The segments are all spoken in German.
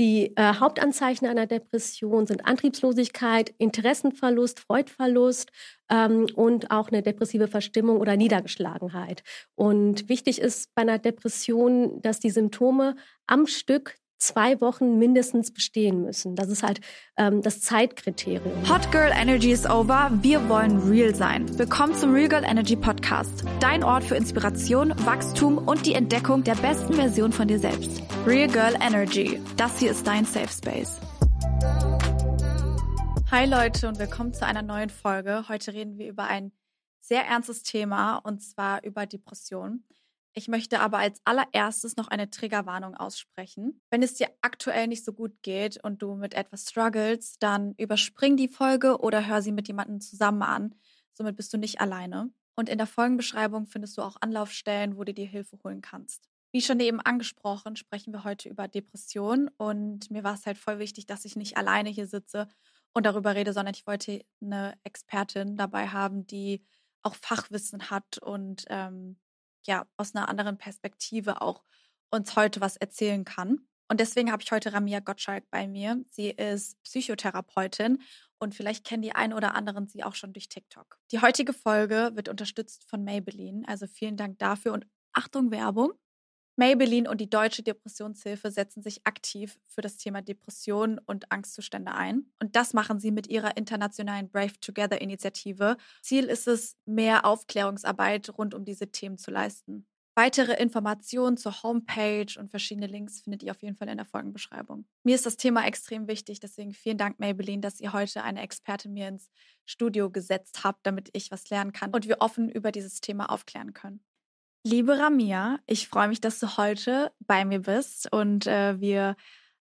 Die äh, Hauptanzeichen einer Depression sind Antriebslosigkeit, Interessenverlust, Freudverlust ähm, und auch eine depressive Verstimmung oder Niedergeschlagenheit. Und wichtig ist bei einer Depression, dass die Symptome am Stück zwei Wochen mindestens bestehen müssen. Das ist halt ähm, das Zeitkriterium. Hot Girl Energy is over. Wir wollen real sein. Willkommen zum Real Girl Energy Podcast. Dein Ort für Inspiration, Wachstum und die Entdeckung der besten Version von dir selbst. Real Girl Energy. Das hier ist dein Safe Space. Hi Leute und willkommen zu einer neuen Folge. Heute reden wir über ein sehr ernstes Thema und zwar über Depressionen. Ich möchte aber als allererstes noch eine Triggerwarnung aussprechen. Wenn es dir aktuell nicht so gut geht und du mit etwas struggles, dann überspring die Folge oder hör sie mit jemandem zusammen an. Somit bist du nicht alleine. Und in der Folgenbeschreibung findest du auch Anlaufstellen, wo du dir Hilfe holen kannst. Wie schon eben angesprochen, sprechen wir heute über Depressionen und mir war es halt voll wichtig, dass ich nicht alleine hier sitze und darüber rede, sondern ich wollte eine Expertin dabei haben, die auch Fachwissen hat und ähm, ja aus einer anderen Perspektive auch uns heute was erzählen kann. Und deswegen habe ich heute Ramia Gottschalk bei mir. Sie ist Psychotherapeutin und vielleicht kennen die einen oder anderen sie auch schon durch TikTok. Die heutige Folge wird unterstützt von Maybelline, also vielen Dank dafür und Achtung Werbung. Maybelline und die Deutsche Depressionshilfe setzen sich aktiv für das Thema Depressionen und Angstzustände ein. Und das machen sie mit ihrer internationalen Brave Together Initiative. Ziel ist es, mehr Aufklärungsarbeit rund um diese Themen zu leisten. Weitere Informationen zur Homepage und verschiedene Links findet ihr auf jeden Fall in der Folgenbeschreibung. Mir ist das Thema extrem wichtig, deswegen vielen Dank, Maybelline, dass ihr heute eine Expertin mir ins Studio gesetzt habt, damit ich was lernen kann und wir offen über dieses Thema aufklären können. Liebe Ramia, ich freue mich, dass du heute bei mir bist und äh, wir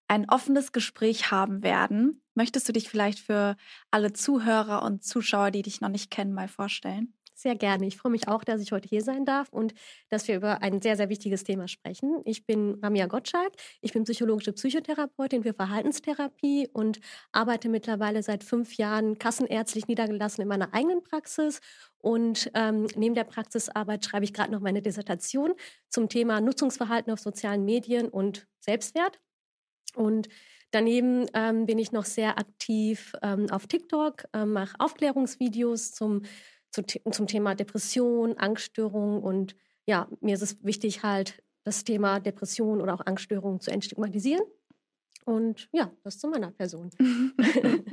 ein offenes Gespräch haben werden. Möchtest du dich vielleicht für alle Zuhörer und Zuschauer, die dich noch nicht kennen, mal vorstellen? Sehr gerne. Ich freue mich auch, dass ich heute hier sein darf und dass wir über ein sehr, sehr wichtiges Thema sprechen. Ich bin Ramia Gottschalk. Ich bin psychologische Psychotherapeutin für Verhaltenstherapie und arbeite mittlerweile seit fünf Jahren kassenärztlich niedergelassen in meiner eigenen Praxis. Und ähm, neben der Praxisarbeit schreibe ich gerade noch meine Dissertation zum Thema Nutzungsverhalten auf sozialen Medien und Selbstwert. Und Daneben ähm, bin ich noch sehr aktiv ähm, auf TikTok, äh, mache Aufklärungsvideos zum zu, zum Thema Depression, Angststörung und ja, mir ist es wichtig, halt das Thema Depression oder auch Angststörung zu entstigmatisieren. Und ja, das zu meiner Person.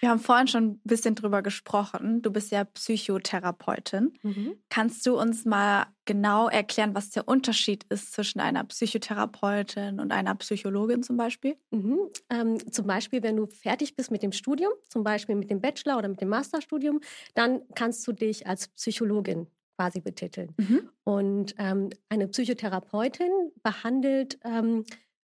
Wir haben vorhin schon ein bisschen drüber gesprochen. Du bist ja Psychotherapeutin. Mhm. Kannst du uns mal genau erklären, was der Unterschied ist zwischen einer Psychotherapeutin und einer Psychologin zum Beispiel? Mhm. Ähm, zum Beispiel, wenn du fertig bist mit dem Studium, zum Beispiel mit dem Bachelor oder mit dem Masterstudium, dann kannst du dich als Psychologin quasi betiteln. Mhm. Und ähm, eine Psychotherapeutin behandelt ähm,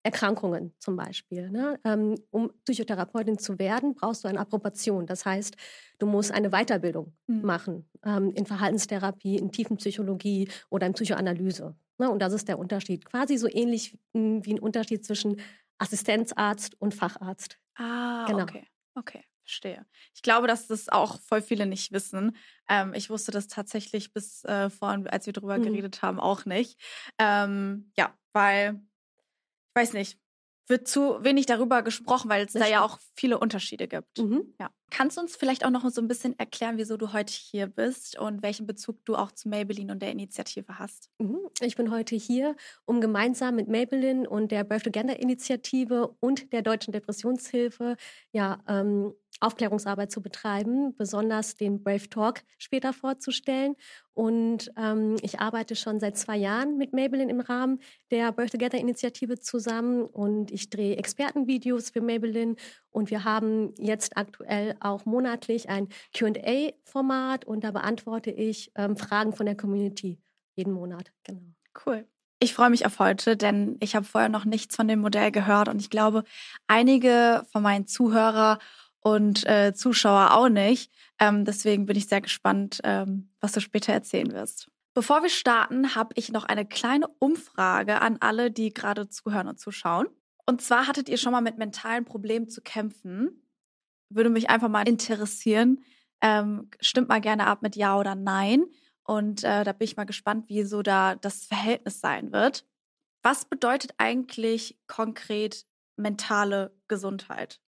Erkrankungen zum Beispiel. Ne? Ähm, um Psychotherapeutin zu werden, brauchst du eine Approbation. Das heißt, du musst eine Weiterbildung mhm. machen ähm, in Verhaltenstherapie, in Tiefenpsychologie oder in Psychoanalyse. Ne? Und das ist der Unterschied. Quasi so ähnlich hm, wie ein Unterschied zwischen Assistenzarzt und Facharzt. Ah, genau. okay. Okay, verstehe. Ich glaube, dass das auch voll viele nicht wissen. Ähm, ich wusste das tatsächlich bis äh, vorhin, als wir darüber mhm. geredet haben, auch nicht. Ähm, ja, weil weiß nicht, wird zu wenig darüber gesprochen, weil es da ja auch viele Unterschiede gibt. Mhm. Ja. Kannst du uns vielleicht auch noch so ein bisschen erklären, wieso du heute hier bist und welchen Bezug du auch zu Maybelline und der Initiative hast? Mhm. Ich bin heute hier, um gemeinsam mit Maybelline und der Birth Together Initiative und der Deutschen Depressionshilfe ja ähm, Aufklärungsarbeit zu betreiben, besonders den Brave Talk später vorzustellen. Und ähm, ich arbeite schon seit zwei Jahren mit Maybelline im Rahmen der Birth Together Initiative zusammen und ich drehe Expertenvideos für Maybelline und wir haben jetzt aktuell auch monatlich ein QA-Format und da beantworte ich ähm, Fragen von der Community jeden Monat. Genau. Cool. Ich freue mich auf heute, denn ich habe vorher noch nichts von dem Modell gehört und ich glaube, einige von meinen Zuhörer und äh, Zuschauer auch nicht. Ähm, deswegen bin ich sehr gespannt, ähm, was du später erzählen wirst. Bevor wir starten, habe ich noch eine kleine Umfrage an alle, die gerade zuhören und zuschauen. Und zwar hattet ihr schon mal mit mentalen Problemen zu kämpfen. Würde mich einfach mal interessieren. Ähm, stimmt mal gerne ab mit Ja oder Nein. Und äh, da bin ich mal gespannt, wie so da das Verhältnis sein wird. Was bedeutet eigentlich konkret mentale Gesundheit?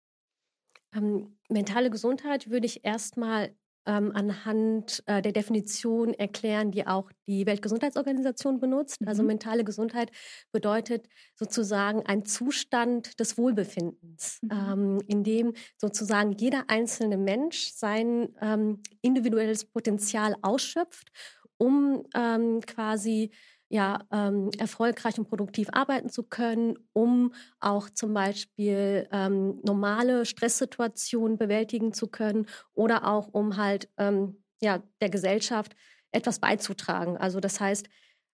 Ähm, mentale Gesundheit würde ich erstmal ähm, anhand äh, der Definition erklären, die auch die Weltgesundheitsorganisation benutzt. Also mhm. Also mentale Gesundheit bedeutet sozusagen ein Zustand des Wohlbefindens, mhm. ähm, in dem sozusagen jeder einzelne Mensch sein ähm, individuelles Potenzial ausschöpft, um ähm, quasi ja, ähm, erfolgreich und produktiv arbeiten zu können, um auch zum Beispiel ähm, normale Stresssituationen bewältigen zu können oder auch um halt ähm, ja, der Gesellschaft etwas beizutragen. Also das heißt,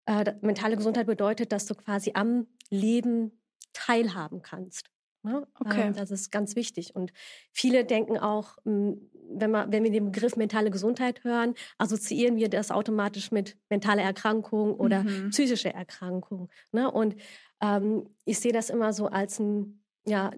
äh, mentale Gesundheit bedeutet, dass du quasi am Leben teilhaben kannst. Ne? Okay. Ähm, das ist ganz wichtig. Und viele denken auch, hm, wenn, man, wenn wir den Begriff mentale Gesundheit hören, assoziieren wir das automatisch mit mentaler Erkrankung oder mhm. psychischer Erkrankung. Ne? Und ähm, ich sehe das immer so als ein ja,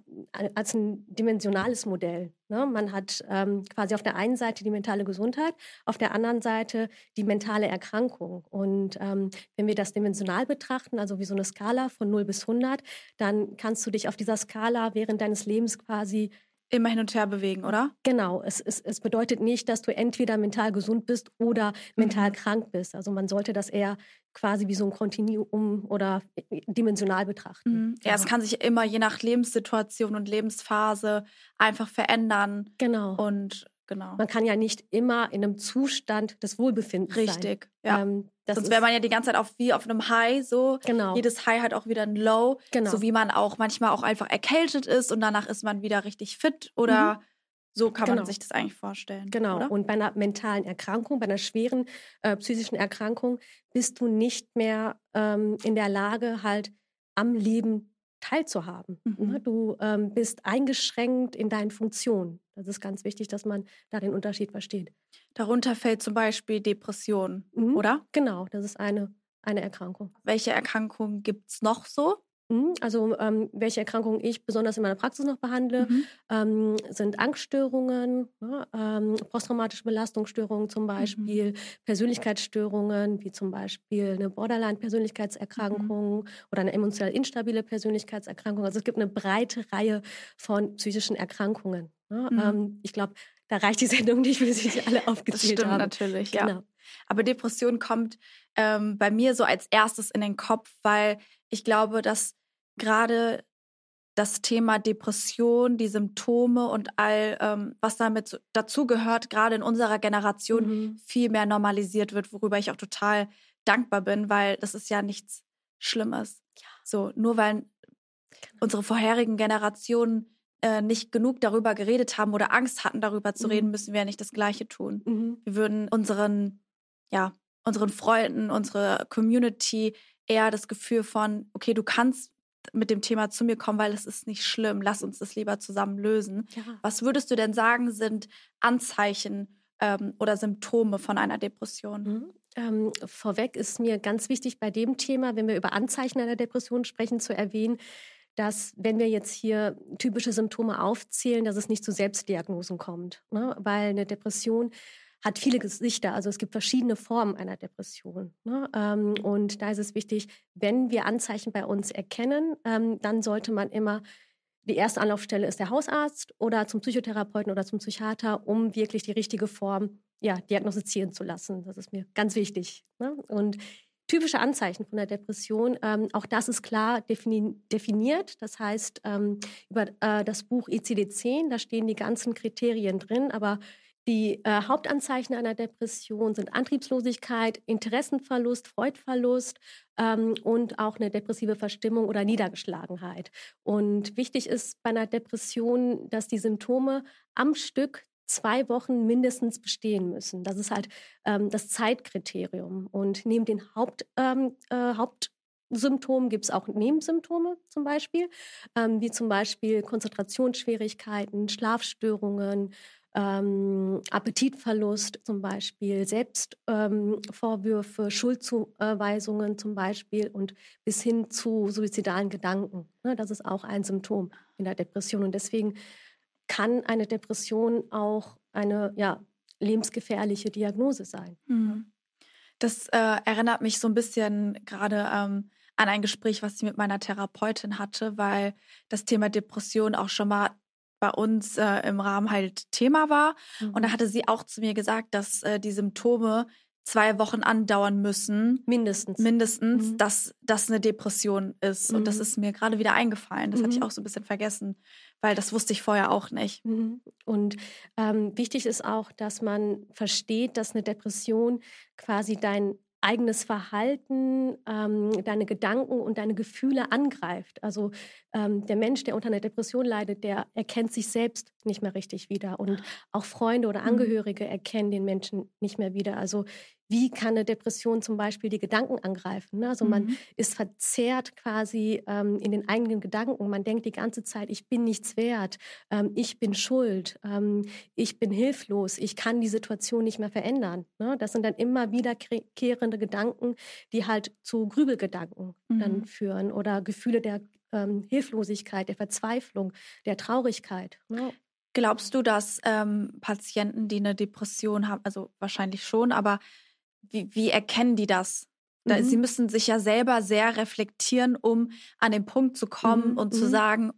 als ein dimensionales Modell. Ne? Man hat ähm, quasi auf der einen Seite die mentale Gesundheit, auf der anderen Seite die mentale Erkrankung. Und ähm, wenn wir das dimensional betrachten, also wie so eine Skala von 0 bis 100, dann kannst du dich auf dieser Skala während deines Lebens quasi immer hin und her bewegen, oder? Genau. Es, es, es bedeutet nicht, dass du entweder mental gesund bist oder mental mhm. krank bist. Also man sollte das eher quasi wie so ein Kontinuum oder dimensional betrachten. Mhm. Ja, ja, es kann sich immer je nach Lebenssituation und Lebensphase einfach verändern. Genau. Und genau. Man kann ja nicht immer in einem Zustand des Wohlbefindens Richtig, sein. Richtig, ja. Ähm, Sonst wäre man ja die ganze Zeit auf, wie auf einem High so. Genau. Jedes High hat auch wieder ein Low. Genau. So wie man auch manchmal auch einfach erkältet ist und danach ist man wieder richtig fit oder mhm. so kann genau. man sich das eigentlich vorstellen. Genau. Oder? Und bei einer mentalen Erkrankung, bei einer schweren äh, psychischen Erkrankung bist du nicht mehr ähm, in der Lage, halt am Leben teilzuhaben. Mhm. Ne? Du ähm, bist eingeschränkt in deinen Funktionen. Das ist ganz wichtig, dass man da den Unterschied versteht. Darunter fällt zum Beispiel Depression, mhm. oder? Genau, das ist eine, eine Erkrankung. Welche Erkrankungen gibt es noch so? Mhm, also ähm, welche Erkrankungen ich besonders in meiner Praxis noch behandle, mhm. ähm, sind Angststörungen, ne, ähm, posttraumatische Belastungsstörungen zum mhm. Beispiel, mhm. Persönlichkeitsstörungen wie zum Beispiel eine Borderline-Persönlichkeitserkrankung mhm. oder eine emotional instabile Persönlichkeitserkrankung. Also es gibt eine breite Reihe von psychischen Erkrankungen. Ne? Mhm. Ähm, ich glaube, da reicht die Sendung nicht, wie sie alle aufgezählt das stimmt haben. natürlich, ja. Genau. Aber Depression kommt ähm, bei mir so als erstes in den Kopf, weil ich glaube, dass gerade das Thema Depression, die Symptome und all, ähm, was damit dazugehört, gerade in unserer Generation mhm. viel mehr normalisiert wird, worüber ich auch total dankbar bin, weil das ist ja nichts Schlimmes. Ja. So, nur weil genau. unsere vorherigen Generationen äh, nicht genug darüber geredet haben oder Angst hatten, darüber zu mhm. reden, müssen wir ja nicht das Gleiche tun. Mhm. Wir würden unseren, ja, unseren Freunden, unsere Community eher das Gefühl von, okay, du kannst mit dem Thema zu mir kommen, weil es ist nicht schlimm. Lass uns das lieber zusammen lösen. Ja. Was würdest du denn sagen, sind Anzeichen ähm, oder Symptome von einer Depression? Mhm. Ähm, vorweg ist mir ganz wichtig bei dem Thema, wenn wir über Anzeichen einer Depression sprechen, zu erwähnen, dass wenn wir jetzt hier typische Symptome aufzählen, dass es nicht zu Selbstdiagnosen kommt. Ne? Weil eine Depression hat viele Gesichter. Also es gibt verschiedene Formen einer Depression. Ne? Ähm, und da ist es wichtig, wenn wir Anzeichen bei uns erkennen, ähm, dann sollte man immer die erste Anlaufstelle ist der Hausarzt oder zum Psychotherapeuten oder zum Psychiater, um wirklich die richtige Form ja, diagnostizieren zu lassen. Das ist mir ganz wichtig. Ne? Und typische Anzeichen von der Depression, ähm, auch das ist klar defini definiert. Das heißt, ähm, über äh, das Buch ICD-10, da stehen die ganzen Kriterien drin, aber die äh, Hauptanzeichen einer Depression sind Antriebslosigkeit, Interessenverlust, Freudverlust ähm, und auch eine depressive Verstimmung oder Niedergeschlagenheit. Und wichtig ist bei einer Depression, dass die Symptome am Stück zwei Wochen mindestens bestehen müssen. Das ist halt ähm, das Zeitkriterium. Und neben den Haupt, ähm, äh, Hauptsymptomen gibt es auch Nebensymptome zum Beispiel, ähm, wie zum Beispiel Konzentrationsschwierigkeiten, Schlafstörungen, ähm, Appetitverlust zum Beispiel, Selbstvorwürfe, ähm, Schuldzuweisungen zum Beispiel und bis hin zu suizidalen Gedanken. Ne, das ist auch ein Symptom in der Depression. Und deswegen kann eine Depression auch eine ja, lebensgefährliche Diagnose sein. Mhm. Das äh, erinnert mich so ein bisschen gerade ähm, an ein Gespräch, was ich mit meiner Therapeutin hatte, weil das Thema Depression auch schon mal bei uns äh, im Rahmen halt Thema war. Mhm. Und da mhm. hatte sie auch zu mir gesagt, dass äh, die Symptome zwei Wochen andauern müssen. Mindestens. Mindestens, mhm. dass das eine Depression ist. Mhm. Und das mhm. ist mir gerade wieder eingefallen. Das mhm. hatte ich mhm. auch so ein bisschen vergessen, weil das wusste ich vorher auch nicht. Und ähm, wichtig ist auch, dass man versteht, dass eine Depression quasi dein eigenes Verhalten, ähm, deine Gedanken und deine Gefühle angreift. Also ähm, der Mensch, der unter einer Depression leidet, der erkennt sich selbst nicht mehr richtig wieder. Und auch Freunde oder Angehörige erkennen den Menschen nicht mehr wieder. Also wie kann eine Depression zum Beispiel die Gedanken angreifen. Ne? Also man mhm. ist verzerrt quasi ähm, in den eigenen Gedanken. Man denkt die ganze Zeit, ich bin nichts wert, ähm, ich bin schuld, ähm, ich bin hilflos, ich kann die Situation nicht mehr verändern. Ne? Das sind dann immer wiederkehrende Gedanken, die halt zu Grübelgedanken mhm. dann führen oder Gefühle der ähm, Hilflosigkeit, der Verzweiflung, der Traurigkeit. Ne? Glaubst du, dass ähm, Patienten, die eine Depression haben, also wahrscheinlich schon, aber wie, wie erkennen die das? Da, mhm. Sie müssen sich ja selber sehr reflektieren, um an den Punkt zu kommen mhm. und zu mhm. sagen,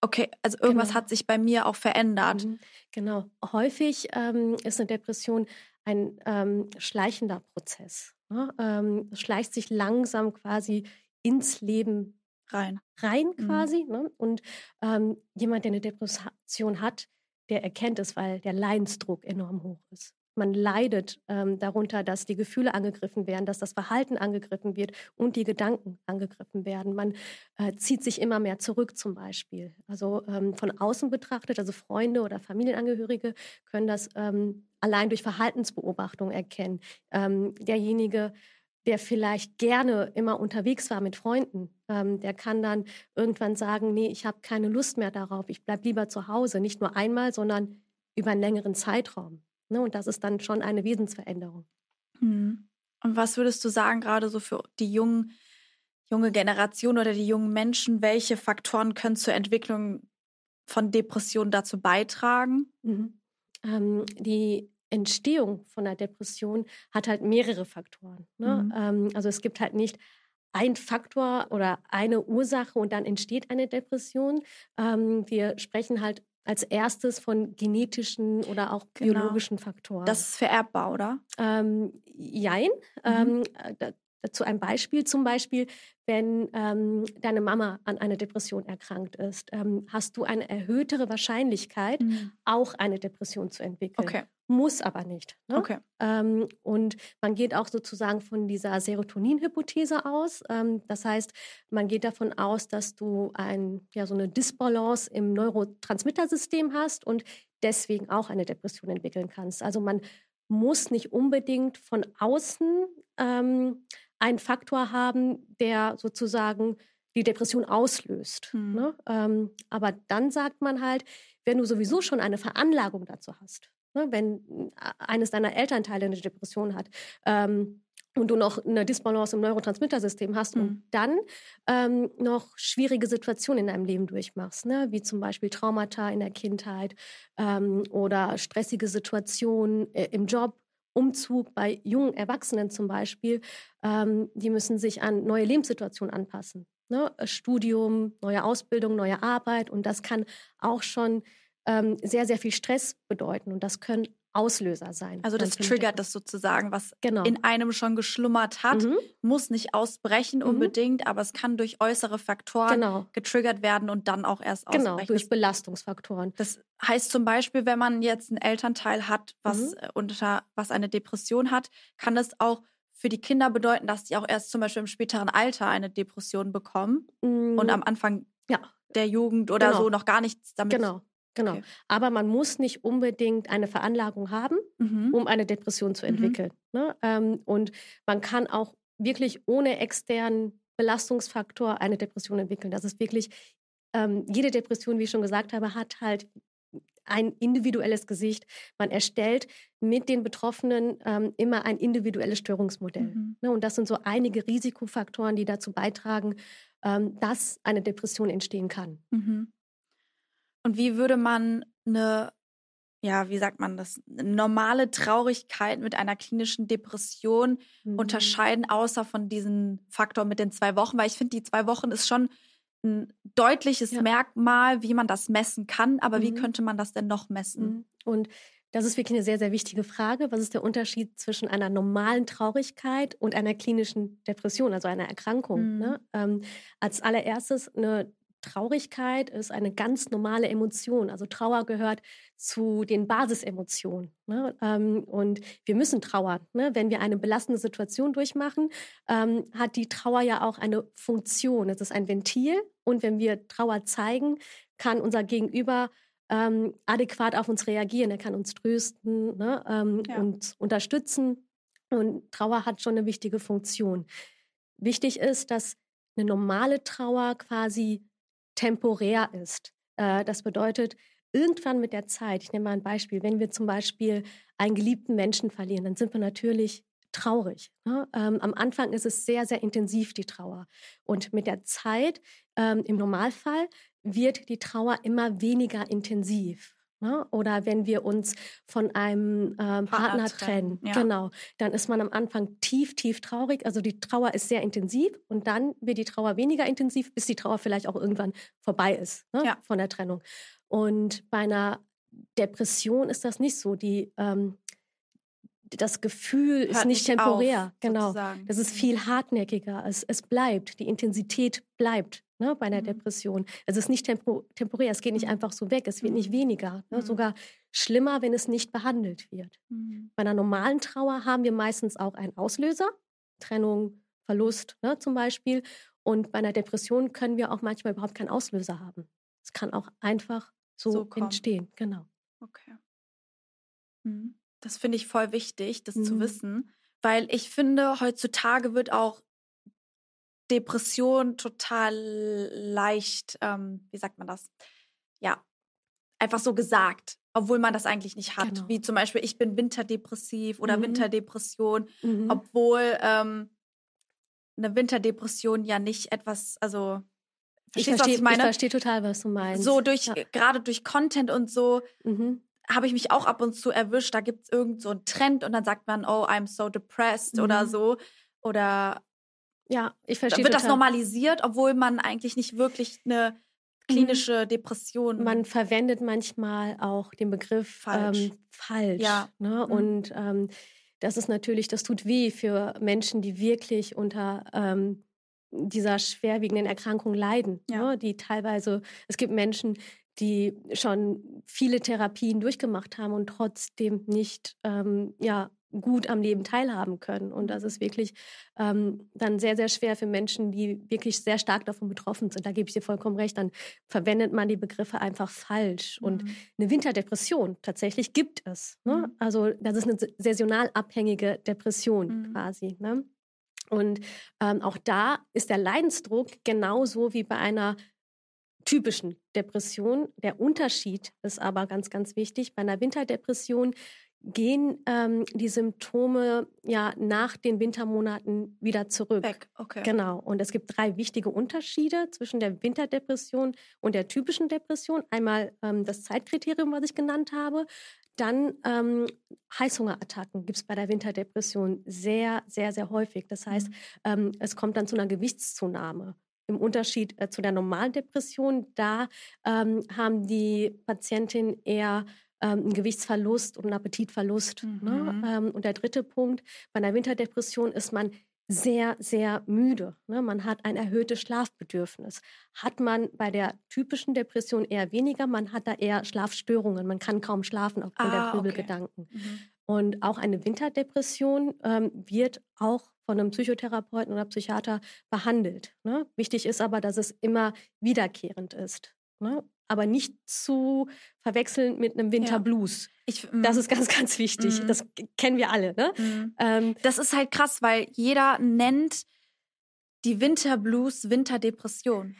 okay, also irgendwas genau. hat sich bei mir auch verändert. Mhm. Genau. Häufig ähm, ist eine Depression ein ähm, schleichender Prozess. Ne? Ähm, schleicht sich langsam quasi ins Leben rein. Rein mhm. quasi. Ne? Und ähm, jemand, der eine Depression hat, der erkennt es, weil der Leidensdruck enorm hoch ist man leidet ähm, darunter, dass die Gefühle angegriffen werden, dass das Verhalten angegriffen wird und die Gedanken angegriffen werden. Man äh, zieht sich immer mehr zurück zum Beispiel. Also ähm, von außen betrachtet, also Freunde oder Familienangehörige können das ähm, allein durch Verhaltensbeobachtung erkennen. Ähm, derjenige, der vielleicht gerne immer unterwegs war mit Freunden, ähm, der kann dann irgendwann sagen, nee, ich habe keine Lust mehr darauf, ich bleibe lieber zu Hause, nicht nur einmal, sondern über einen längeren Zeitraum. Ne? Und das ist dann schon eine Wesensveränderung. Hm. Und was würdest du sagen, gerade so für die jungen, junge Generation oder die jungen Menschen, welche Faktoren können zur Entwicklung von Depressionen dazu beitragen? Mhm. Ähm, die Entstehung von einer Depression hat halt mehrere Faktoren. Ne? Mhm. Ähm, also es gibt halt nicht ein Faktor oder eine Ursache und dann entsteht eine Depression. Ähm, wir sprechen halt als erstes von genetischen oder auch genau. biologischen Faktoren. Das ist vererbbar, oder? Ähm, jein. Mhm. Ähm, dazu ein Beispiel. Zum Beispiel, wenn ähm, deine Mama an einer Depression erkrankt ist, ähm, hast du eine erhöhtere Wahrscheinlichkeit, mhm. auch eine Depression zu entwickeln. Okay. Muss aber nicht. Ne? Okay. Ähm, und man geht auch sozusagen von dieser Serotonin-Hypothese aus. Ähm, das heißt, man geht davon aus, dass du ein, ja, so eine Disbalance im Neurotransmittersystem hast und deswegen auch eine Depression entwickeln kannst. Also man muss nicht unbedingt von außen ähm, einen Faktor haben, der sozusagen die Depression auslöst. Mhm. Ne? Ähm, aber dann sagt man halt, wenn du sowieso schon eine Veranlagung dazu hast, Ne, wenn eines deiner Elternteile eine Depression hat ähm, und du noch eine Disbalance im Neurotransmittersystem hast mhm. und dann ähm, noch schwierige Situationen in deinem Leben durchmachst, ne? wie zum Beispiel Traumata in der Kindheit ähm, oder stressige Situationen äh, im Job, Umzug bei jungen Erwachsenen zum Beispiel, ähm, die müssen sich an neue Lebenssituationen anpassen. Ne? Studium, neue Ausbildung, neue Arbeit und das kann auch schon ähm, sehr, sehr viel Stress bedeuten. Und das können Auslöser sein. Also das triggert das sozusagen, was genau. in einem schon geschlummert hat, mhm. muss nicht ausbrechen mhm. unbedingt, aber es kann durch äußere Faktoren genau. getriggert werden und dann auch erst genau, ausbrechen. Genau, durch Belastungsfaktoren. Das heißt zum Beispiel, wenn man jetzt einen Elternteil hat, was mhm. Äh, unter was eine Depression hat, kann es auch für die Kinder bedeuten, dass die auch erst zum Beispiel im späteren Alter eine Depression bekommen und mm. am Anfang ja. der Jugend oder genau. so noch gar nichts damit genau. Genau. Okay. Aber man muss nicht unbedingt eine Veranlagung haben, mhm. um eine Depression zu mhm. entwickeln. Mhm. Ne? Ähm, und man kann auch wirklich ohne externen Belastungsfaktor eine Depression entwickeln. Das ist wirklich, ähm, jede Depression, wie ich schon gesagt habe, hat halt ein individuelles Gesicht. Man erstellt mit den Betroffenen ähm, immer ein individuelles Störungsmodell. Mhm. Ne? Und das sind so einige Risikofaktoren, die dazu beitragen, ähm, dass eine Depression entstehen kann. Mhm. Und wie würde man eine ja, wie sagt man das, normale Traurigkeit mit einer klinischen Depression mhm. unterscheiden, außer von diesem Faktor mit den zwei Wochen, weil ich finde, die zwei Wochen ist schon ein deutliches ja. Merkmal, wie man das messen kann, aber mhm. wie könnte man das denn noch messen? Mhm. Und das ist wirklich eine sehr, sehr wichtige Frage. Was ist der Unterschied zwischen einer normalen Traurigkeit und einer klinischen Depression, also einer Erkrankung? Ne? Mhm. Ähm, als allererstes eine Traurigkeit ist eine ganz normale Emotion. Also Trauer gehört zu den Basisemotionen. Ne? Ähm, und wir müssen trauern. Ne? Wenn wir eine belastende Situation durchmachen, ähm, hat die Trauer ja auch eine Funktion. Es ist ein Ventil. Und wenn wir Trauer zeigen, kann unser Gegenüber ähm, adäquat auf uns reagieren. Er kann uns trösten ne? ähm, ja. und unterstützen. Und Trauer hat schon eine wichtige Funktion. Wichtig ist, dass eine normale Trauer quasi temporär ist. Äh, das bedeutet, irgendwann mit der Zeit, ich nehme mal ein Beispiel, wenn wir zum Beispiel einen geliebten Menschen verlieren, dann sind wir natürlich traurig. Ne? Ähm, am Anfang ist es sehr, sehr intensiv, die Trauer. Und mit der Zeit, ähm, im Normalfall, wird die Trauer immer weniger intensiv. Ne? Oder wenn wir uns von einem ähm, Partner, Partner, trennen, ja. genau, dann ist man am Anfang tief, tief traurig. Also die Trauer ist sehr intensiv und dann wird die Trauer weniger intensiv, bis die Trauer vielleicht auch irgendwann vorbei ist ne? ja. von der Trennung. Und bei einer Depression ist das nicht so. Die ähm, das Gefühl Hört ist nicht temporär, auf, genau. Sozusagen. Das ist mhm. viel hartnäckiger. Es, es bleibt, die Intensität bleibt ne, bei einer mhm. Depression. Es ist nicht tempo, temporär, es geht nicht mhm. einfach so weg, es wird nicht mhm. weniger. Ne, mhm. Sogar schlimmer, wenn es nicht behandelt wird. Mhm. Bei einer normalen Trauer haben wir meistens auch einen Auslöser, Trennung, Verlust ne, zum Beispiel. Und bei einer Depression können wir auch manchmal überhaupt keinen Auslöser haben. Es kann auch einfach so, so entstehen, genau. Okay. Das finde ich voll wichtig, das zu wissen, weil ich finde, heutzutage wird auch Depression total leicht, ähm, wie sagt man das? Ja, einfach so gesagt, obwohl man das eigentlich nicht hat. Genau. Wie zum Beispiel, ich bin winterdepressiv oder mhm. Winterdepression, mhm. obwohl ähm, eine Winterdepression ja nicht etwas, also ich verstehe, ich, ich verstehe total, was du meinst. So durch, ja. gerade durch Content und so, mhm. Habe ich mich auch ab und zu erwischt. Da gibt es irgend so einen Trend und dann sagt man, oh, I'm so depressed oder mhm. so. Oder ja, ich verstehe. Wird total. das normalisiert, obwohl man eigentlich nicht wirklich eine klinische Depression. Man verwendet manchmal auch den Begriff falsch. Ähm, falsch ja. Ne? Mhm. Und ähm, das ist natürlich, das tut weh für Menschen, die wirklich unter ähm, dieser schwerwiegenden Erkrankung leiden. Ja. Ne? Die teilweise, es gibt Menschen, die schon viele Therapien durchgemacht haben und trotzdem nicht ähm, ja, gut am Leben teilhaben können. Und das ist wirklich ähm, dann sehr, sehr schwer für Menschen, die wirklich sehr stark davon betroffen sind. Da gebe ich dir vollkommen recht. Dann verwendet man die Begriffe einfach falsch. Mhm. Und eine Winterdepression tatsächlich gibt es. Ne? Mhm. Also das ist eine saisonal abhängige Depression mhm. quasi. Ne? Und ähm, auch da ist der Leidensdruck genauso wie bei einer typischen Depression. Der Unterschied ist aber ganz, ganz wichtig. Bei einer Winterdepression gehen ähm, die Symptome ja nach den Wintermonaten wieder zurück. Weg, okay. Genau. Und es gibt drei wichtige Unterschiede zwischen der Winterdepression und der typischen Depression. Einmal ähm, das Zeitkriterium, was ich genannt habe. Dann ähm, Heißhungerattacken gibt es bei der Winterdepression sehr, sehr, sehr häufig. Das heißt, mhm. ähm, es kommt dann zu einer Gewichtszunahme. Im Unterschied äh, zu der normalen Depression, da ähm, haben die Patientinnen eher ähm, einen Gewichtsverlust und einen Appetitverlust. Ne? Mhm. Ne? Ähm, und der dritte Punkt, bei einer Winterdepression ist man sehr, sehr müde. Ne? Man hat ein erhöhtes Schlafbedürfnis. Hat man bei der typischen Depression eher weniger, man hat da eher Schlafstörungen. Man kann kaum schlafen aufgrund ah, der Grübelgedanken. Okay. Mhm. Und auch eine Winterdepression ähm, wird auch von einem Psychotherapeuten oder Psychiater behandelt. Ne? Wichtig ist aber, dass es immer wiederkehrend ist. Ne? aber nicht zu verwechseln mit einem Winterblues. Ja. Ich, das mm. ist ganz, ganz wichtig. Mm. Das kennen wir alle. Ne? Mm. Ähm, das ist halt krass, weil jeder nennt die Winterblues Winterdepression.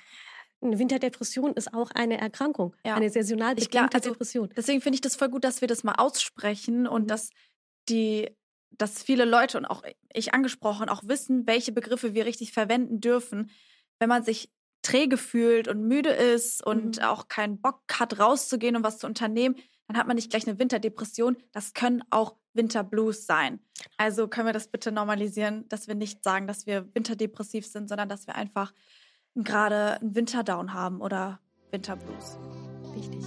Eine Winterdepression ist auch eine Erkrankung, ja. eine saisonal bedingte also, Depression. Deswegen finde ich das voll gut, dass wir das mal aussprechen und mhm. dass die, dass viele Leute und auch ich angesprochen auch wissen, welche Begriffe wir richtig verwenden dürfen, wenn man sich träge fühlt und müde ist und mhm. auch keinen Bock hat, rauszugehen und was zu unternehmen, dann hat man nicht gleich eine Winterdepression. Das können auch Winterblues sein. Also können wir das bitte normalisieren, dass wir nicht sagen, dass wir winterdepressiv sind, sondern dass wir einfach gerade einen Winterdown haben oder Winterblues. Wichtig.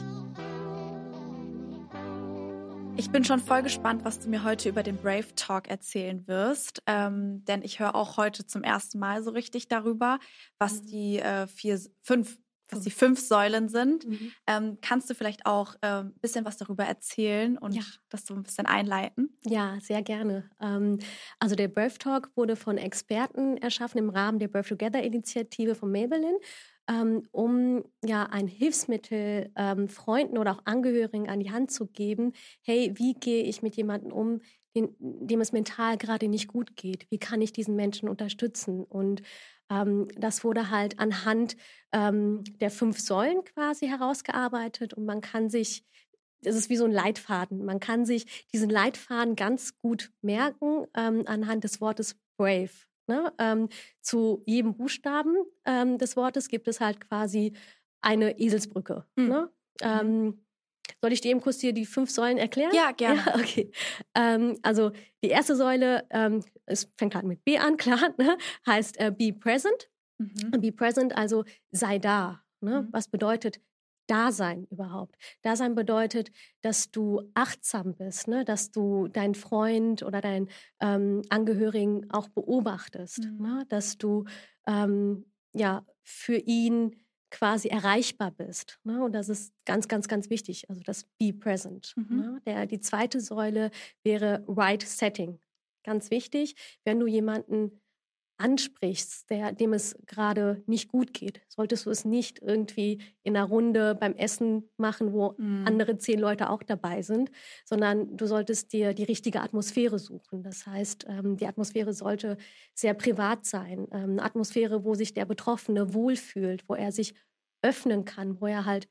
Ich bin schon voll gespannt, was du mir heute über den Brave Talk erzählen wirst, ähm, denn ich höre auch heute zum ersten Mal so richtig darüber, was mhm. die äh, vier, fünf, was die fünf Säulen sind. Mhm. Ähm, kannst du vielleicht auch ein äh, bisschen was darüber erzählen und ja. das so ein bisschen einleiten? Ja, sehr gerne. Ähm, also der Brave Talk wurde von Experten erschaffen im Rahmen der Birth Together Initiative von Maybelline ähm, um ja ein Hilfsmittel ähm, Freunden oder auch Angehörigen an die Hand zu geben. Hey, wie gehe ich mit jemandem um, den, dem es mental gerade nicht gut geht? Wie kann ich diesen Menschen unterstützen? Und ähm, das wurde halt anhand ähm, der fünf Säulen quasi herausgearbeitet und man kann sich es ist wie so ein Leitfaden. Man kann sich diesen Leitfaden ganz gut merken ähm, anhand des Wortes brave. Ne? Ähm, zu jedem Buchstaben ähm, des Wortes gibt es halt quasi eine Eselsbrücke. Mhm. Ne? Mhm. Ähm, soll ich dir eben kurz hier die fünf Säulen erklären? Ja, gerne. Ja, okay. Ähm, also die erste Säule, ähm, es fängt halt mit B an, klar, ne? heißt äh, be present. Mhm. Be present, also sei da. Ne? Mhm. Was bedeutet Dasein überhaupt. Dasein bedeutet, dass du achtsam bist, ne? dass du deinen Freund oder deinen ähm, Angehörigen auch beobachtest, mhm. ne? dass du ähm, ja für ihn quasi erreichbar bist. Ne? Und das ist ganz, ganz, ganz wichtig. Also das Be Present. Mhm. Ne? Der, die zweite Säule wäre Right Setting. Ganz wichtig, wenn du jemanden ansprichst, der, dem es gerade nicht gut geht, solltest du es nicht irgendwie in einer Runde beim Essen machen, wo mm. andere zehn Leute auch dabei sind, sondern du solltest dir die richtige Atmosphäre suchen. Das heißt, ähm, die Atmosphäre sollte sehr privat sein, ähm, eine Atmosphäre, wo sich der Betroffene wohlfühlt, wo er sich öffnen kann, wo er halt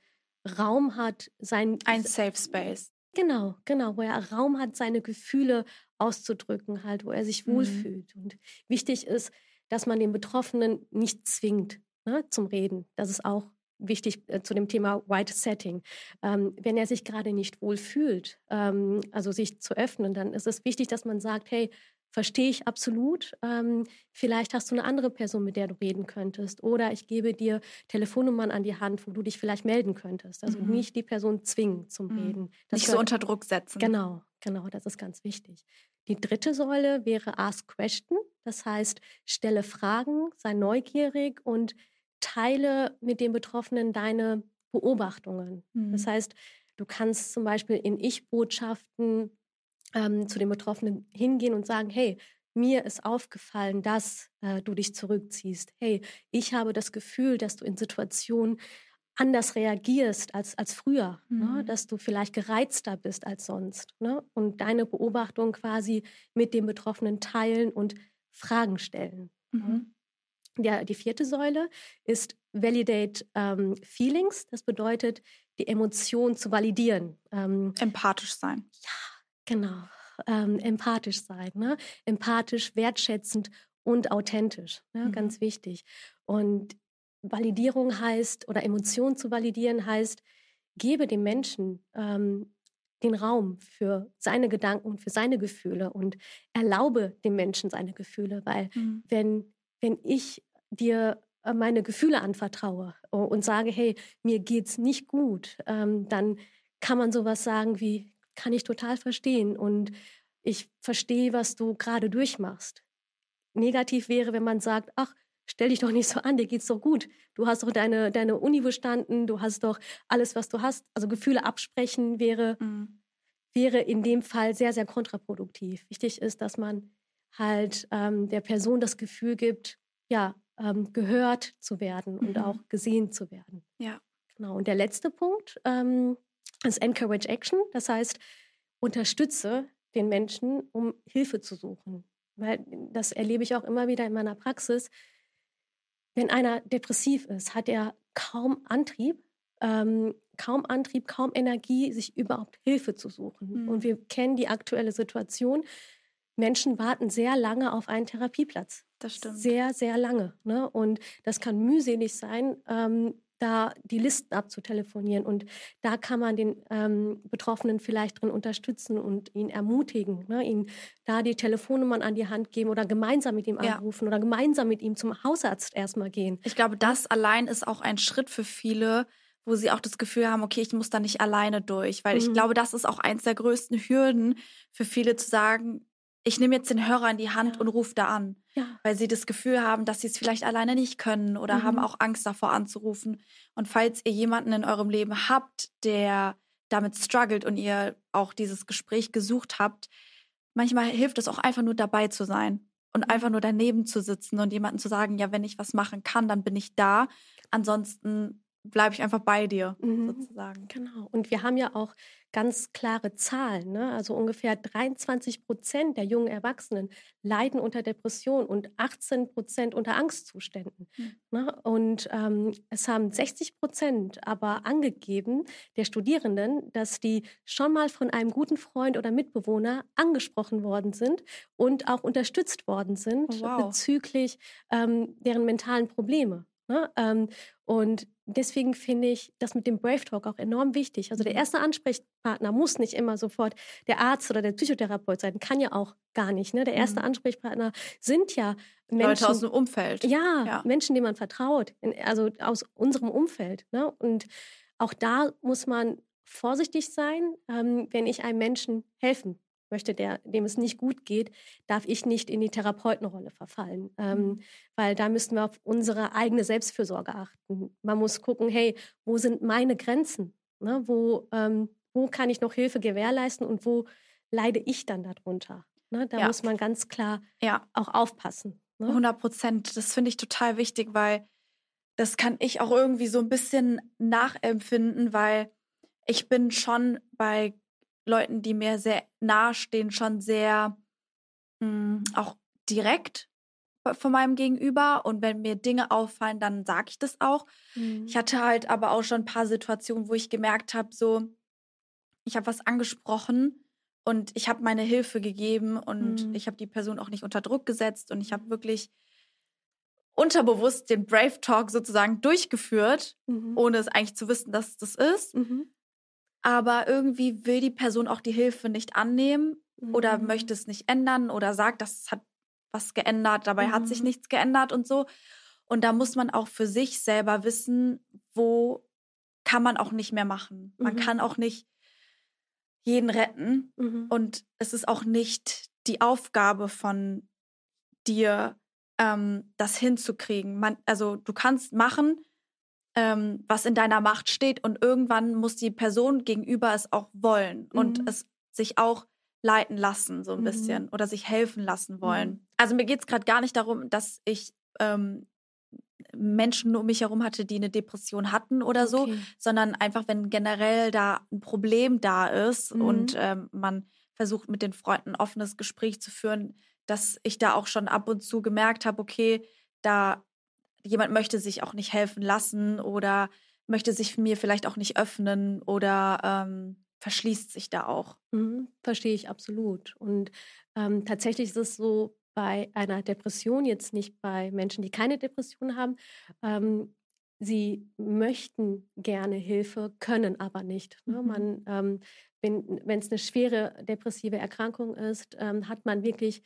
Raum hat, sein ein Safe Space. Genau, genau, wo er Raum hat, seine Gefühle auszudrücken, halt, wo er sich mhm. wohlfühlt. Und wichtig ist, dass man den Betroffenen nicht zwingt ne, zum Reden. Das ist auch wichtig äh, zu dem Thema White Setting. Ähm, wenn er sich gerade nicht wohlfühlt, ähm, also sich zu öffnen, dann ist es wichtig, dass man sagt, hey, verstehe ich absolut. Ähm, vielleicht hast du eine andere Person, mit der du reden könntest. Oder ich gebe dir Telefonnummern an die Hand, wo du dich vielleicht melden könntest. Also mhm. nicht die Person zwingen zum mhm. Reden. Das nicht so unter Druck setzen. Genau, genau, das ist ganz wichtig. Die dritte Säule wäre Ask Question. Das heißt, stelle Fragen, sei neugierig und teile mit den Betroffenen deine Beobachtungen. Mhm. Das heißt, du kannst zum Beispiel in Ich-Botschaften ähm, zu den Betroffenen hingehen und sagen, hey, mir ist aufgefallen, dass äh, du dich zurückziehst. Hey, ich habe das Gefühl, dass du in Situationen anders reagierst als, als früher, ne? mhm. ne? dass du vielleicht gereizter bist als sonst ne? und deine Beobachtung quasi mit dem Betroffenen teilen und Fragen stellen. Ne? Mhm. Ja, die vierte Säule ist Validate ähm, Feelings. Das bedeutet, die Emotion zu validieren. Ähm, empathisch sein. Ja, genau. Ähm, empathisch sein. Ne? Empathisch, wertschätzend und authentisch. Ne? Mhm. Ganz wichtig. Und Validierung heißt oder Emotionen zu validieren heißt, gebe dem Menschen ähm, den Raum für seine Gedanken und für seine Gefühle und erlaube dem Menschen seine Gefühle, weil mhm. wenn, wenn ich dir äh, meine Gefühle anvertraue und sage, hey, mir geht's nicht gut, ähm, dann kann man sowas sagen wie, kann ich total verstehen und ich verstehe, was du gerade durchmachst. Negativ wäre, wenn man sagt, ach, stell dich doch nicht so an, dir geht's doch gut. Du hast doch deine, deine Uni bestanden, du hast doch alles, was du hast. Also Gefühle absprechen wäre, mhm. wäre in dem Fall sehr, sehr kontraproduktiv. Wichtig ist, dass man halt ähm, der Person das Gefühl gibt, ja, ähm, gehört zu werden mhm. und auch gesehen zu werden. Ja. Genau. Und der letzte Punkt ähm, ist Encourage Action. Das heißt, unterstütze den Menschen, um Hilfe zu suchen. Weil das erlebe ich auch immer wieder in meiner Praxis, wenn einer depressiv ist, hat er kaum Antrieb, ähm, kaum Antrieb, kaum Energie, sich überhaupt Hilfe zu suchen. Mhm. Und wir kennen die aktuelle Situation. Menschen warten sehr lange auf einen Therapieplatz. Das stimmt. Sehr, sehr lange. Ne? Und das kann mühselig sein, ähm, da die Listen abzutelefonieren. Und da kann man den ähm, Betroffenen vielleicht drin unterstützen und ihn ermutigen, ne? ihn da die Telefonnummern an die Hand geben oder gemeinsam mit ihm ja. anrufen oder gemeinsam mit ihm zum Hausarzt erstmal gehen. Ich glaube, das allein ist auch ein Schritt für viele, wo sie auch das Gefühl haben, okay, ich muss da nicht alleine durch. Weil mhm. ich glaube, das ist auch eins der größten Hürden für viele zu sagen, ich nehme jetzt den Hörer in die Hand ja. und rufe da an. Ja. Weil sie das Gefühl haben, dass sie es vielleicht alleine nicht können oder mhm. haben auch Angst davor anzurufen. Und falls ihr jemanden in eurem Leben habt, der damit struggelt und ihr auch dieses Gespräch gesucht habt, manchmal hilft es auch einfach nur dabei zu sein und einfach nur daneben zu sitzen und jemanden zu sagen, ja, wenn ich was machen kann, dann bin ich da. Ansonsten bleibe ich einfach bei dir, mhm. sozusagen. Genau. Und wir haben ja auch ganz klare Zahlen. Ne? Also ungefähr 23 Prozent der jungen Erwachsenen leiden unter Depression und 18 Prozent unter Angstzuständen. Mhm. Ne? Und ähm, es haben 60 Prozent aber angegeben, der Studierenden, dass die schon mal von einem guten Freund oder Mitbewohner angesprochen worden sind und auch unterstützt worden sind oh, wow. bezüglich ähm, deren mentalen Probleme. Ne? Ähm, und deswegen finde ich das mit dem Brave Talk auch enorm wichtig. Also der mhm. erste Ansprechpartner muss nicht immer sofort der Arzt oder der Psychotherapeut sein, kann ja auch gar nicht. Ne? Der erste mhm. Ansprechpartner sind ja Menschen Leute aus dem Umfeld. Ja, ja. Menschen, denen man vertraut, also aus unserem Umfeld. Ne? Und auch da muss man vorsichtig sein, ähm, wenn ich einem Menschen helfen möchte, der, dem es nicht gut geht, darf ich nicht in die Therapeutenrolle verfallen. Ähm, mhm. weil da müssen wir auf unsere eigene Selbstfürsorge achten. Man muss gucken, hey, wo sind meine Grenzen? Ne? Wo, ähm, wo kann ich noch Hilfe gewährleisten und wo leide ich dann darunter? Ne? Da ja. muss man ganz klar ja. auch aufpassen. Ne? 100 Prozent. Das finde ich total wichtig, weil das kann ich auch irgendwie so ein bisschen nachempfinden, weil ich bin schon bei Leuten, die mir sehr nahe stehen, schon sehr mh, hm, auch direkt von meinem Gegenüber. Und wenn mir Dinge auffallen, dann sage ich das auch. Mhm. Ich hatte halt aber auch schon ein paar Situationen, wo ich gemerkt habe, so, ich habe was angesprochen und ich habe meine Hilfe gegeben und mhm. ich habe die Person auch nicht unter Druck gesetzt und ich habe wirklich unterbewusst den Brave Talk sozusagen durchgeführt, mhm. ohne es eigentlich zu wissen, dass es das ist. Mhm aber irgendwie will die Person auch die Hilfe nicht annehmen mhm. oder möchte es nicht ändern oder sagt, das hat was geändert, dabei mhm. hat sich mhm. nichts geändert und so. Und da muss man auch für sich selber wissen, wo kann man auch nicht mehr machen. Man mhm. kann auch nicht jeden retten mhm. und es ist auch nicht die Aufgabe von dir, ähm, das hinzukriegen. Man, also du kannst machen, ähm, was in deiner Macht steht. Und irgendwann muss die Person gegenüber es auch wollen mhm. und es sich auch leiten lassen, so ein mhm. bisschen, oder sich helfen lassen wollen. Mhm. Also mir geht es gerade gar nicht darum, dass ich ähm, Menschen um mich herum hatte, die eine Depression hatten oder so, okay. sondern einfach, wenn generell da ein Problem da ist mhm. und ähm, man versucht mit den Freunden ein offenes Gespräch zu führen, dass ich da auch schon ab und zu gemerkt habe, okay, da jemand möchte sich auch nicht helfen lassen oder möchte sich mir vielleicht auch nicht öffnen oder ähm, verschließt sich da auch. Mhm, verstehe ich absolut. Und ähm, tatsächlich ist es so bei einer Depression, jetzt nicht bei Menschen, die keine Depression haben, ähm, sie möchten gerne Hilfe, können aber nicht. Ne? Mhm. Man, ähm, wenn es eine schwere depressive Erkrankung ist, ähm, hat man wirklich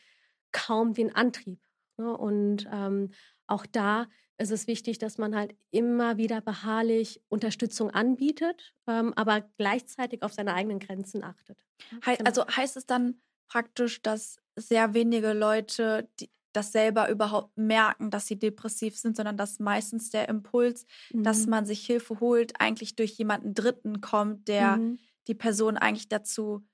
kaum den Antrieb. Ne? Und ähm, auch da ist es wichtig, dass man halt immer wieder beharrlich Unterstützung anbietet, ähm, aber gleichzeitig auf seine eigenen Grenzen achtet. He genau. Also heißt es dann praktisch, dass sehr wenige Leute die, das selber überhaupt merken, dass sie depressiv sind, sondern dass meistens der Impuls, mhm. dass man sich Hilfe holt, eigentlich durch jemanden Dritten kommt, der mhm. die Person eigentlich dazu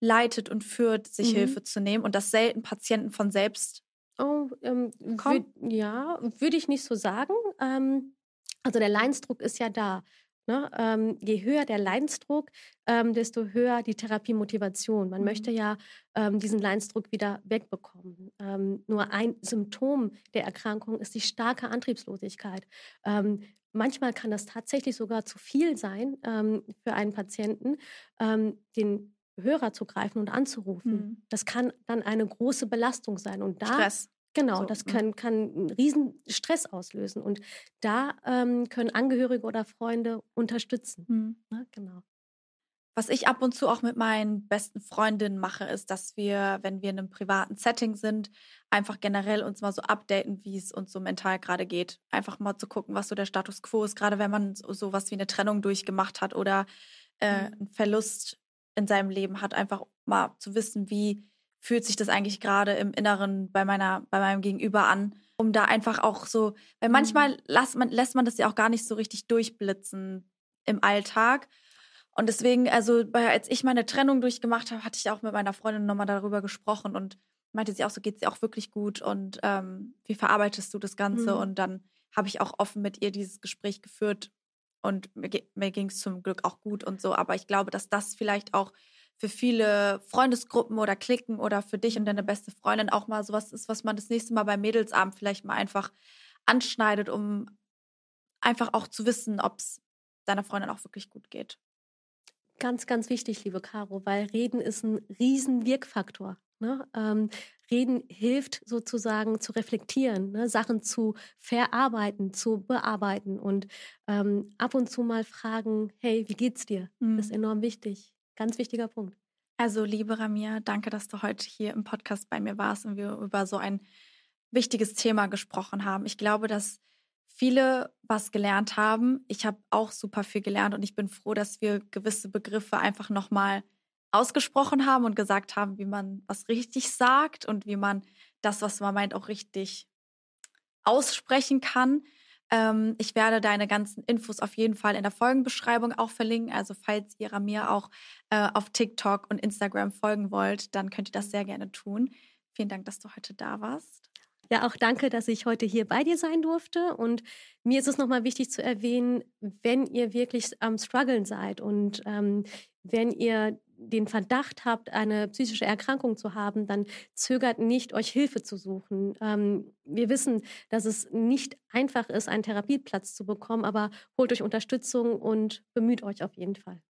leitet und führt, sich mhm. Hilfe zu nehmen und dass selten Patienten von selbst Oh, ähm, würd, ja, würde ich nicht so sagen. Ähm, also der Leidensdruck ist ja da. Ne? Ähm, je höher der Leidensdruck, ähm, desto höher die Therapiemotivation. Man mhm. möchte ja ähm, diesen Leidensdruck wieder wegbekommen. Ähm, nur ein Symptom der Erkrankung ist die starke Antriebslosigkeit. manchmal kann das tatsächlich sogar zu viel sein für einen Patienten, den Hörer zu greifen und anzurufen. Mhm. Das kann dann eine große Belastung sein. Und da, Stress. Genau, So, das mhm. kann, kann einen riesen Stress auslösen. Und da ähm, können Angehörige oder Freunde unterstützen. Mhm. Ne? Genau. Was ich ab und zu auch mit meinen besten Freundinnen mache, ist, dass wir, wenn wir in einem privaten Setting sind, einfach generell uns mal so updaten, wie es uns so mental gerade geht. Einfach mal zu gucken, was so der Status quo ist, gerade wenn man so sowas wie eine Trennung durchgemacht hat oder äh, Mhm. einen Verlust in seinem Leben hat, einfach mal zu wissen, wie fühlt sich das eigentlich gerade im Inneren bei meiner, bei meinem Gegenüber an, um da einfach auch so, weil Mhm. manchmal lässt man, lässt man das ja auch gar nicht so richtig durchblitzen im Alltag. Und deswegen, also als ich meine Trennung durchgemacht habe, hatte ich auch mit meiner Freundin nochmal darüber gesprochen und meinte sie auch so, geht es dir auch wirklich gut und ähm, wie verarbeitest du das Ganze? Mhm. Und dann habe ich auch offen mit ihr dieses Gespräch geführt und mir, mir ging es zum Glück auch gut und so. Aber ich glaube, dass das vielleicht auch für viele Freundesgruppen oder Klicken oder für dich und deine beste Freundin auch mal sowas ist, was man das nächste Mal beim Mädelsabend vielleicht mal einfach anschneidet, um einfach auch zu wissen, ob es deiner Freundin auch wirklich gut geht. Ganz, ganz wichtig, liebe Caro, weil Reden ist ein riesen Wirkfaktor. Ne? Ähm, Reden hilft sozusagen zu reflektieren, ne? Sachen zu verarbeiten, zu bearbeiten und ähm, ab und zu mal fragen, hey, wie geht's dir? Das ist Mhm. enorm wichtig. Ganz wichtiger Punkt. Also, liebe Ramia, danke, dass du heute hier im Podcast bei mir warst und wir über so ein wichtiges Thema gesprochen haben. Ich glaube, dass viele was gelernt haben. Ich habe auch super viel gelernt und ich bin froh, dass wir gewisse Begriffe einfach nochmal ausgesprochen haben und gesagt haben, wie man was richtig sagt und wie man das, was man meint, auch richtig aussprechen kann. Ähm, ich werde deine ganzen Infos auf jeden Fall in der Folgenbeschreibung auch verlinken. Also falls ihr mir auch äh, auf TikTok und Instagram folgen wollt, dann könnt ihr das sehr gerne tun. Vielen Dank, dass du heute da warst. Ja, auch danke, dass ich heute hier bei dir sein durfte. Und mir ist es nochmal wichtig zu erwähnen, wenn ihr wirklich am Struggeln seid und ähm, wenn ihr den Verdacht habt, eine psychische Erkrankung zu haben, dann zögert nicht, euch Hilfe zu suchen. Ähm, wir wissen, dass es nicht einfach ist, einen Therapieplatz zu bekommen, aber holt euch Unterstützung und bemüht euch auf jeden Fall.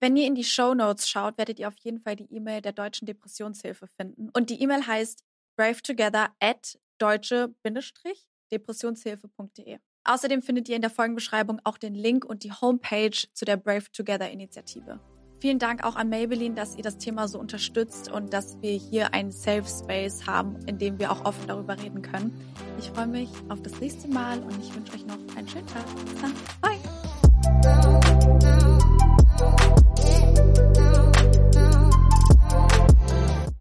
Wenn ihr in die Show Notes schaut, werdet ihr auf jeden Fall die E-Mail der Deutschen Depressionshilfe finden. Und die E-Mail heißt bravetogether at deutsche-depressionshilfe.de. Außerdem findet ihr in der Folgenbeschreibung auch den Link und die Homepage zu der Brave Together Initiative. Vielen Dank auch an Maybelline, dass ihr das Thema so unterstützt und dass wir hier einen Safe Space haben, in dem wir auch offen darüber reden können. Ich freue mich auf das nächste Mal und ich wünsche euch noch einen schönen Tag. Bis dann. Bye.